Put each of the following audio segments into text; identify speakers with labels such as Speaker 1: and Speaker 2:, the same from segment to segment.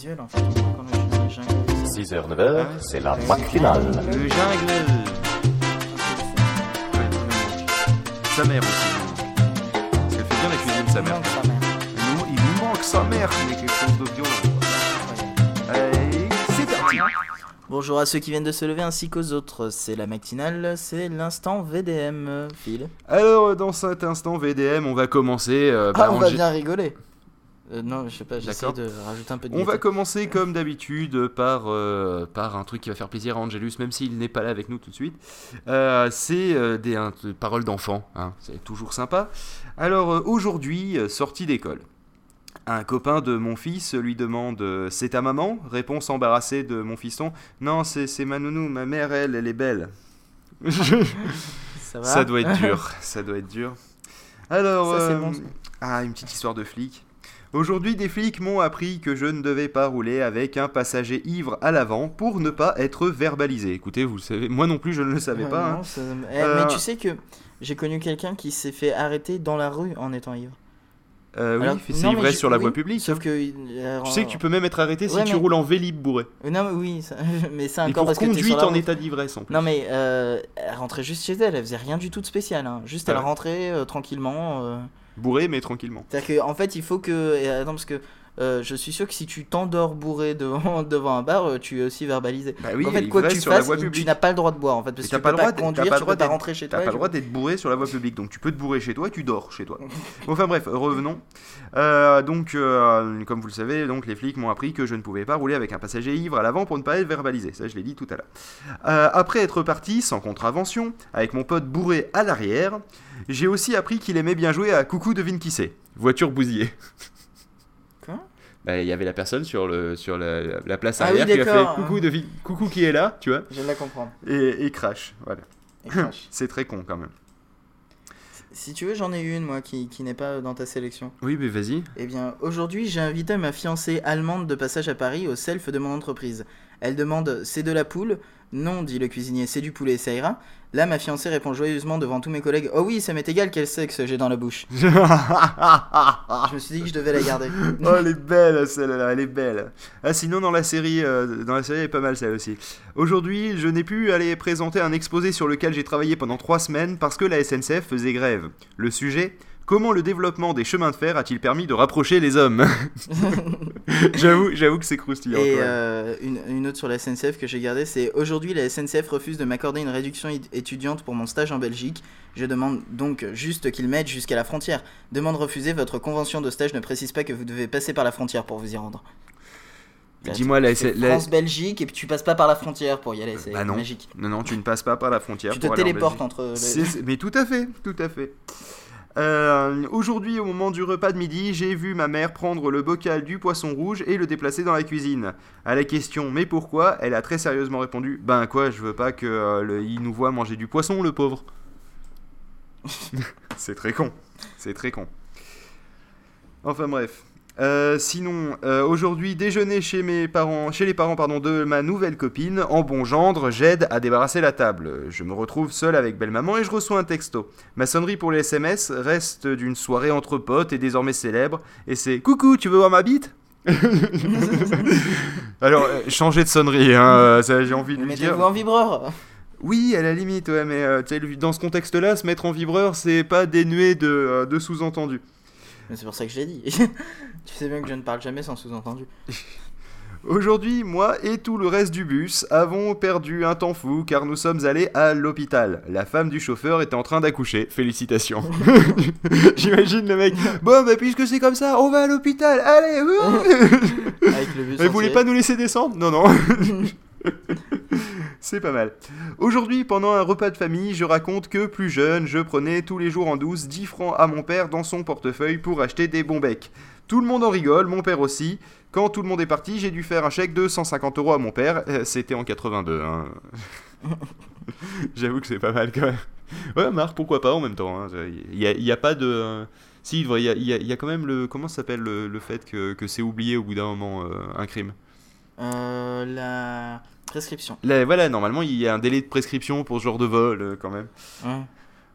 Speaker 1: visuel en fait. on voit quand je suis dans les jungles.
Speaker 2: 6h, 9h, c'est la matinale.
Speaker 3: Le jungle. Sa mère aussi. Parce qu'elle fait bien la cuisine, sa mère.
Speaker 1: Manque sa mère.
Speaker 3: Il nous, il nous manque sa mère, mais quelque chose de violent. Allez, c'est parti.
Speaker 1: Bonjour à ceux qui viennent de se lever ainsi qu'aux autres. C'est la matinale, c'est l'instant VDM. Phil.
Speaker 3: Alors, dans cet instant VDM, on va commencer. euh,
Speaker 1: Ah,
Speaker 3: par
Speaker 1: on va bien rigoler. Euh, non, je sais pas, j'essaie de rajouter un peu de
Speaker 3: On va commencer comme d'habitude par, euh, par un truc qui va faire plaisir à Angelus, même s'il n'est pas là avec nous tout de suite. Euh, c'est des un- paroles d'enfants, hein, c'est toujours sympa. Alors aujourd'hui, sortie d'école. Un copain de mon fils lui demande C'est ta maman? Réponse embarrassée de mon fiston Non, c'est ma nounou, ma mère, elle, elle est belle.
Speaker 1: Ça va?
Speaker 3: Ça doit être dur, ça doit être dur. Alors,
Speaker 1: Ça, bon,
Speaker 3: ah, une petite histoire de flic. Aujourd'hui, des flics m'ont appris que je ne devais pas rouler avec un passager ivre à l'avant pour ne pas être verbalisé. Écoutez, vous le savez, moi non plus, je ne le savais
Speaker 1: Ouais,
Speaker 3: pas.
Speaker 1: non,
Speaker 3: hein.
Speaker 1: ça- eh,
Speaker 3: Euh,
Speaker 1: Mais tu sais que j'ai connu quelqu'un qui s'est fait arrêter dans la rue en étant ivre.
Speaker 3: Euh, oui,
Speaker 1: Alors,
Speaker 3: c'est
Speaker 1: non,
Speaker 3: ivresse
Speaker 1: je-
Speaker 3: sur la
Speaker 1: oui,
Speaker 3: voie publique.
Speaker 1: Sauf que. euh,
Speaker 3: Tu sais que tu peux même être arrêté si tu roules en vélib bourré.
Speaker 1: Euh, Non, mais oui, ça- mais c'est encore
Speaker 3: pour
Speaker 1: parce que
Speaker 3: conduite
Speaker 1: la
Speaker 3: en état d'ivresse en plus.
Speaker 1: Non mais euh, elle rentrait juste chez elle, elle faisait rien du tout de spécial. hein. Juste
Speaker 3: Ah
Speaker 1: elle
Speaker 3: ouais.
Speaker 1: rentrait euh, tranquillement.
Speaker 3: Bourré, mais tranquillement.
Speaker 1: C'est-à-dire qu'en fait il faut que... attends parce que euh, je suis sûr que si tu t'endors bourré devant, devant un bar, euh, tu es aussi verbalisé.
Speaker 3: Bah oui,
Speaker 1: en fait quoi que tu fasses, tu n'as pas le droit de boire en fait. Parce que tu
Speaker 3: pas
Speaker 1: peux
Speaker 3: le
Speaker 1: pas conduire,
Speaker 3: pas
Speaker 1: tu
Speaker 3: le droit
Speaker 1: peux pas rentrer chez toi.
Speaker 3: T'as pas
Speaker 1: tu
Speaker 3: le droit d'être bourré sur la voie publique, donc tu peux te bourrer chez toi et tu dors chez toi. enfin bref, revenons. Euh, donc, euh, comme vous le savez, donc les flics m'ont appris que je ne pouvais pas rouler avec un passager ivre à l'avant pour ne pas être verbalisé. Ça, je l'ai dit tout à l'heure. Après être parti, sans contravention, avec mon pote bourré à l'arrière, j'ai aussi appris qu'il aimait bien jouer à Coucou devine qui c'est. Voiture bousillée. Bah, il y avait la personne sur, le, sur la, la place
Speaker 1: Ah oui,
Speaker 3: arrière qui a fait coucou, devine, coucou qui est là, tu vois,
Speaker 1: Je de la comprendre.
Speaker 3: et, et crash. Voilà. C'est très con quand même.
Speaker 1: si tu veux j'en ai une moi qui, qui n'est pas dans ta sélection.
Speaker 3: Oui, mais vas-y.
Speaker 1: Eh bien, aujourd'hui, j'ai invité ma fiancée allemande de passage à Paris au self de mon entreprise. Elle demande C'est de la poule? Non, dit le cuisinier, c'est du poulet, ça ira. Là, ma fiancée répond joyeusement devant tous mes collègues Oh oui, ça m'est égal quel sexe j'ai dans la bouche. Je me suis dit que je devais la garder.
Speaker 3: oh, elle est belle celle-là, elle est belle. Ah, sinon dans la série, euh, dans la série, elle est pas mal celle aussi. Aujourd'hui, je n'ai pu aller présenter un exposé sur lequel j'ai travaillé pendant trois semaines parce que la SNCF faisait grève. Le sujet Comment le développement des chemins de fer a-t-il permis de rapprocher les hommes J'avoue, j'avoue que c'est croustillant.
Speaker 1: Et euh, une, une autre sur la SNCF que j'ai gardée, c'est Aujourd'hui, la SNCF refuse de m'accorder une réduction étudiante pour mon stage en Belgique. Je demande donc juste qu'ils m'aident jusqu'à la frontière. Demande refusée, votre convention de stage ne précise pas que vous devez passer par la frontière pour vous y rendre.
Speaker 3: Dis-moi, la,
Speaker 1: France-Belgique et puis tu passes pas par la frontière pour y aller, c'est
Speaker 3: Bah non.
Speaker 1: magique.
Speaker 3: Non, non, tu ne passes pas par la frontière.
Speaker 1: Tu te
Speaker 3: pour
Speaker 1: téléportes entre. les-
Speaker 3: mais tout à fait, tout à fait. Euh, Aujourd'hui, au moment du repas de midi, j'ai vu ma mère prendre le bocal du poisson rouge et le déplacer dans la cuisine. À la question mais pourquoi, elle a très sérieusement répondu Ben quoi, je veux pas que euh, nous voit manger du poisson, le pauvre. c'est très con, c'est très con. Enfin bref. Euh, sinon, euh, aujourd'hui, déjeuner chez mes parents, chez les parents pardon, de ma nouvelle copine. En bon gendre, j'aide à débarrasser la table. Je me retrouve seul avec belle maman et je reçois un texto. Ma sonnerie pour les SMS reste d'une soirée entre potes et désormais célèbre. Et c'est Coucou, tu veux voir ma bite? Alors, euh, changer de sonnerie, hein, euh, j'ai envie de lui dire.
Speaker 1: Mettez-vous en vibreur
Speaker 3: Oui, à la limite, ouais, mais euh, dans ce contexte-là, se mettre en vibreur, c'est pas dénué de, euh, de sous-entendu.
Speaker 1: Mais c'est pour ça que je l'ai dit. tu sais bien que je ne parle jamais sans sous-entendu.
Speaker 3: Aujourd'hui, moi et tout le reste du bus avons perdu un temps fou car nous sommes allés à l'hôpital. La femme du chauffeur était en train d'accoucher. Félicitations. J'imagine le mec. Bon, bah puisque c'est comme ça, on va à l'hôpital. Allez.
Speaker 1: Avec le bus
Speaker 3: voulait
Speaker 1: entier.
Speaker 3: pas nous laisser descendre? Non, non. C'est pas mal. Aujourd'hui, pendant un repas de famille, je raconte que plus jeune, je prenais tous les jours en douce 10 francs à mon père dans son portefeuille pour acheter des bons becs. Tout le monde en rigole, mon père aussi. Quand tout le monde est parti, j'ai dû faire un chèque de 150 euros à mon père. Euh, C'était en 82. hein. J'avoue que c'est pas mal quand même. Ouais, Marc, pourquoi pas en même temps. hein. Il y, a, il y a pas de. euh, Si, il y a, quand même le. Comment ça s'appelle le, le fait que, que c'est oublié au bout d'un moment euh, un crime?
Speaker 1: Euh, la prescription.
Speaker 3: Là, voilà, normalement, il y a un délai de prescription pour ce genre de vol, euh, quand même.
Speaker 1: Ouais.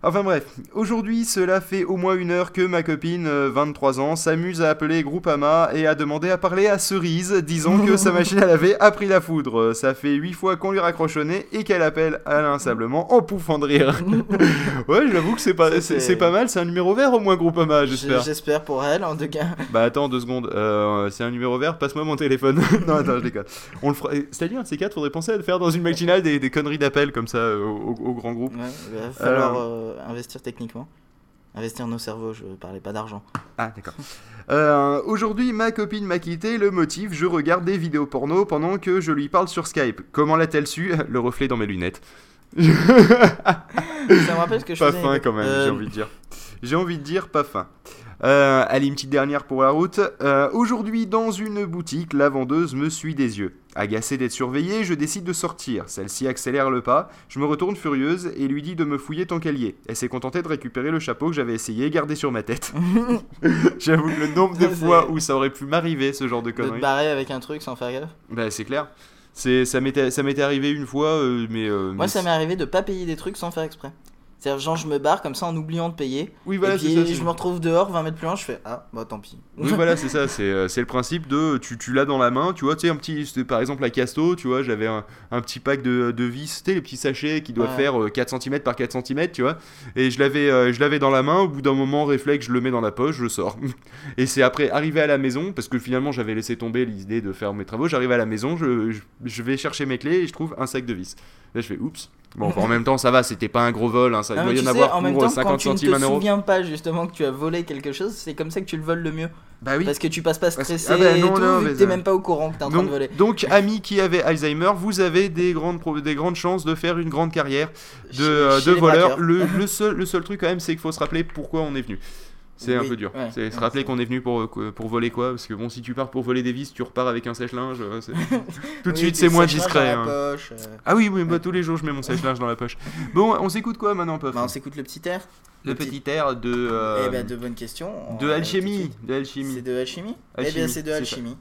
Speaker 3: Enfin bref, aujourd'hui cela fait au moins une heure que ma copine, euh, 23 ans, s'amuse à appeler Groupama et à demander à parler à Cerise, disant que sa machine à laver a pris la foudre. Euh, Ça fait 8 fois qu'on lui raccroche au nez et qu'elle appelle inlassablement en pouffant de rire. ouais, j'avoue que c'est pas, c'est pas mal, c'est un numéro vert au moins Groupama, j'espère.
Speaker 1: J'espère pour elle, en tout cas.
Speaker 3: Bah attends deux secondes, euh, c'est un numéro vert, passe-moi mon téléphone. non attends, je déconne. On le fera. C'est-à-dire, un de ces quatre, faudrait penser à le faire dans une matinale des, des conneries d'appel comme ça euh, au, au- au grand groupe.
Speaker 1: Ouais, il va falloir euh, investir techniquement. Investir nos cerveaux, je parlais pas d'argent.
Speaker 3: Ah d'accord. Euh, Aujourd'hui, ma copine m'a quitté. Le motif, je regarde des vidéos porno pendant que je lui parle sur Skype. Comment l'a-t-elle su Le reflet dans mes lunettes?
Speaker 1: Ça me rappelle ce que je
Speaker 3: Pas
Speaker 1: faisais.
Speaker 3: fin quand même,
Speaker 1: Euh,
Speaker 3: j'ai envie de dire. J'ai envie de dire pas fin. Euh, allez, une petite dernière pour la route. Euh, Aujourd'hui, dans une boutique, la vendeuse me suit des yeux. Agacée d'être surveillée, je décide de sortir. Celle-ci accélère le pas. Je me retourne furieuse et lui dis de me fouiller tant qu'elle y est. Elle s'est contentée de récupérer le chapeau que j'avais essayé garder sur ma tête. J'avoue que le nombre de fois où ça aurait pu m'arriver, ce genre de
Speaker 1: De te
Speaker 3: conneries.
Speaker 1: barrer avec un truc sans faire gaffe.
Speaker 3: Bah, c'est clair. Ça m'était, ça m'était arrivé une fois, euh, mais.
Speaker 1: Moi,
Speaker 3: mais
Speaker 1: ça m'est arrivé de pas payer des trucs sans faire exprès. C'est-à-dire, genre, je me barre comme ça en oubliant de payer.
Speaker 3: Oui, voilà,
Speaker 1: et
Speaker 3: c'est
Speaker 1: puis,
Speaker 3: ça.
Speaker 1: je me retrouve dehors, 20 mètres plus loin, je fais Ah, bah tant pis.
Speaker 3: Oui, voilà, c'est ça. C'est, euh, c'est le principe de tu, tu l'as dans la main, tu vois, tu sais, un petit. Par exemple, à Casto, tu vois, j'avais un, un petit pack de, de vis, tu sais, les petits sachets qui doivent
Speaker 1: Ouais.
Speaker 3: faire euh, 4 cm par 4 cm, tu vois. Et je l'avais, euh, je l'avais dans la main, au bout d'un moment, réflexe, je le mets dans la poche, je sors. et c'est après, arrivé à la maison, parce que finalement, j'avais laissé tomber l'idée de faire mes travaux, j'arrive à la maison, je, je, je vais chercher mes clés et je trouve un sac de vis. Là, je fais oups. Bon, en même temps, ça va, c'était pas un gros vol, hein, ça
Speaker 1: Non,
Speaker 3: doit y en
Speaker 1: sais,
Speaker 3: avoir
Speaker 1: en même
Speaker 3: pour
Speaker 1: temps,
Speaker 3: euh,
Speaker 1: quand
Speaker 3: 50
Speaker 1: tu ne te
Speaker 3: 1 euro.
Speaker 1: souviens pas justement que tu as volé quelque chose, c'est comme ça que tu le voles le mieux.
Speaker 3: Bah oui.
Speaker 1: Parce que tu passes pas stressé
Speaker 3: ah bah
Speaker 1: et tout,
Speaker 3: non,
Speaker 1: vu
Speaker 3: mais
Speaker 1: que t'es
Speaker 3: ça-
Speaker 1: même pas au courant que t'es en train de voler.
Speaker 3: donc, amis qui avaient Alzheimer, vous avez des grandes, des grandes chances de faire une grande carrière de,
Speaker 1: Chez-
Speaker 3: euh, de voleur. Le, le seul, le seul truc quand même, c'est qu'il faut se rappeler pourquoi on est venu. C'est un peu dur.
Speaker 1: ouais,
Speaker 3: c'est se rappeler qu'on est venu pour, euh, pour voler quoi. Parce que bon, si tu pars pour voler des vis, tu repars avec un sèche-linge. euh, Tout de
Speaker 1: Oui,
Speaker 3: suite, c'est moins discret.
Speaker 1: dans
Speaker 3: hein.
Speaker 1: la poche, euh.
Speaker 3: Ah oui, oui, bah, tous les jours, je mets mon sèche-linge dans la poche. Bon, on s'écoute quoi maintenant, Puff?
Speaker 1: Bah, on s'écoute le petit air.
Speaker 3: Le petit air de. euh,
Speaker 1: Eh ben, de bonnes questions. on
Speaker 3: de alchimie.
Speaker 1: de
Speaker 3: alchimie.
Speaker 1: C'est de alchimie? Eh
Speaker 3: Alchimie,
Speaker 1: bien, c'est de alchimie.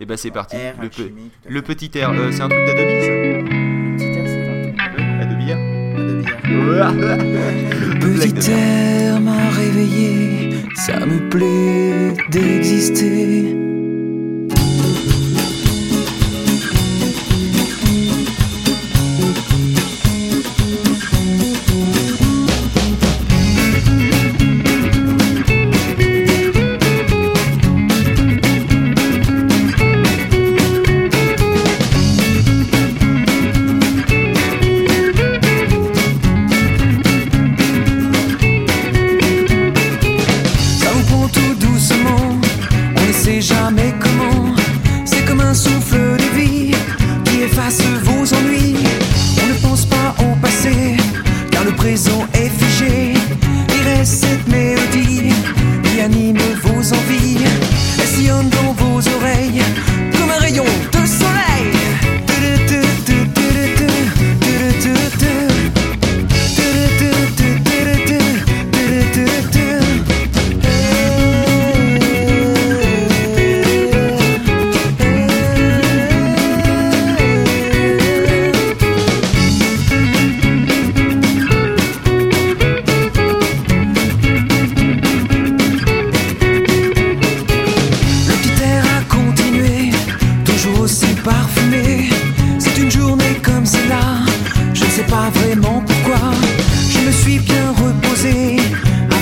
Speaker 3: Et bah, c'est parti.
Speaker 1: Air,
Speaker 3: Le,
Speaker 1: alchimie,
Speaker 3: petit air, euh, c'est un truc d'Adobe, ça
Speaker 1: Le petit air, c'est un
Speaker 3: Adobe Air.
Speaker 4: Petit air m'a réveillé, ça me plaît d'exister.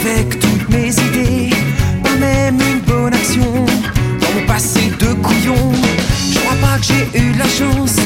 Speaker 4: Avec toutes mes idées, pas même une bonne action dans mon passé de couillon. Je crois pas que j'ai eu la chance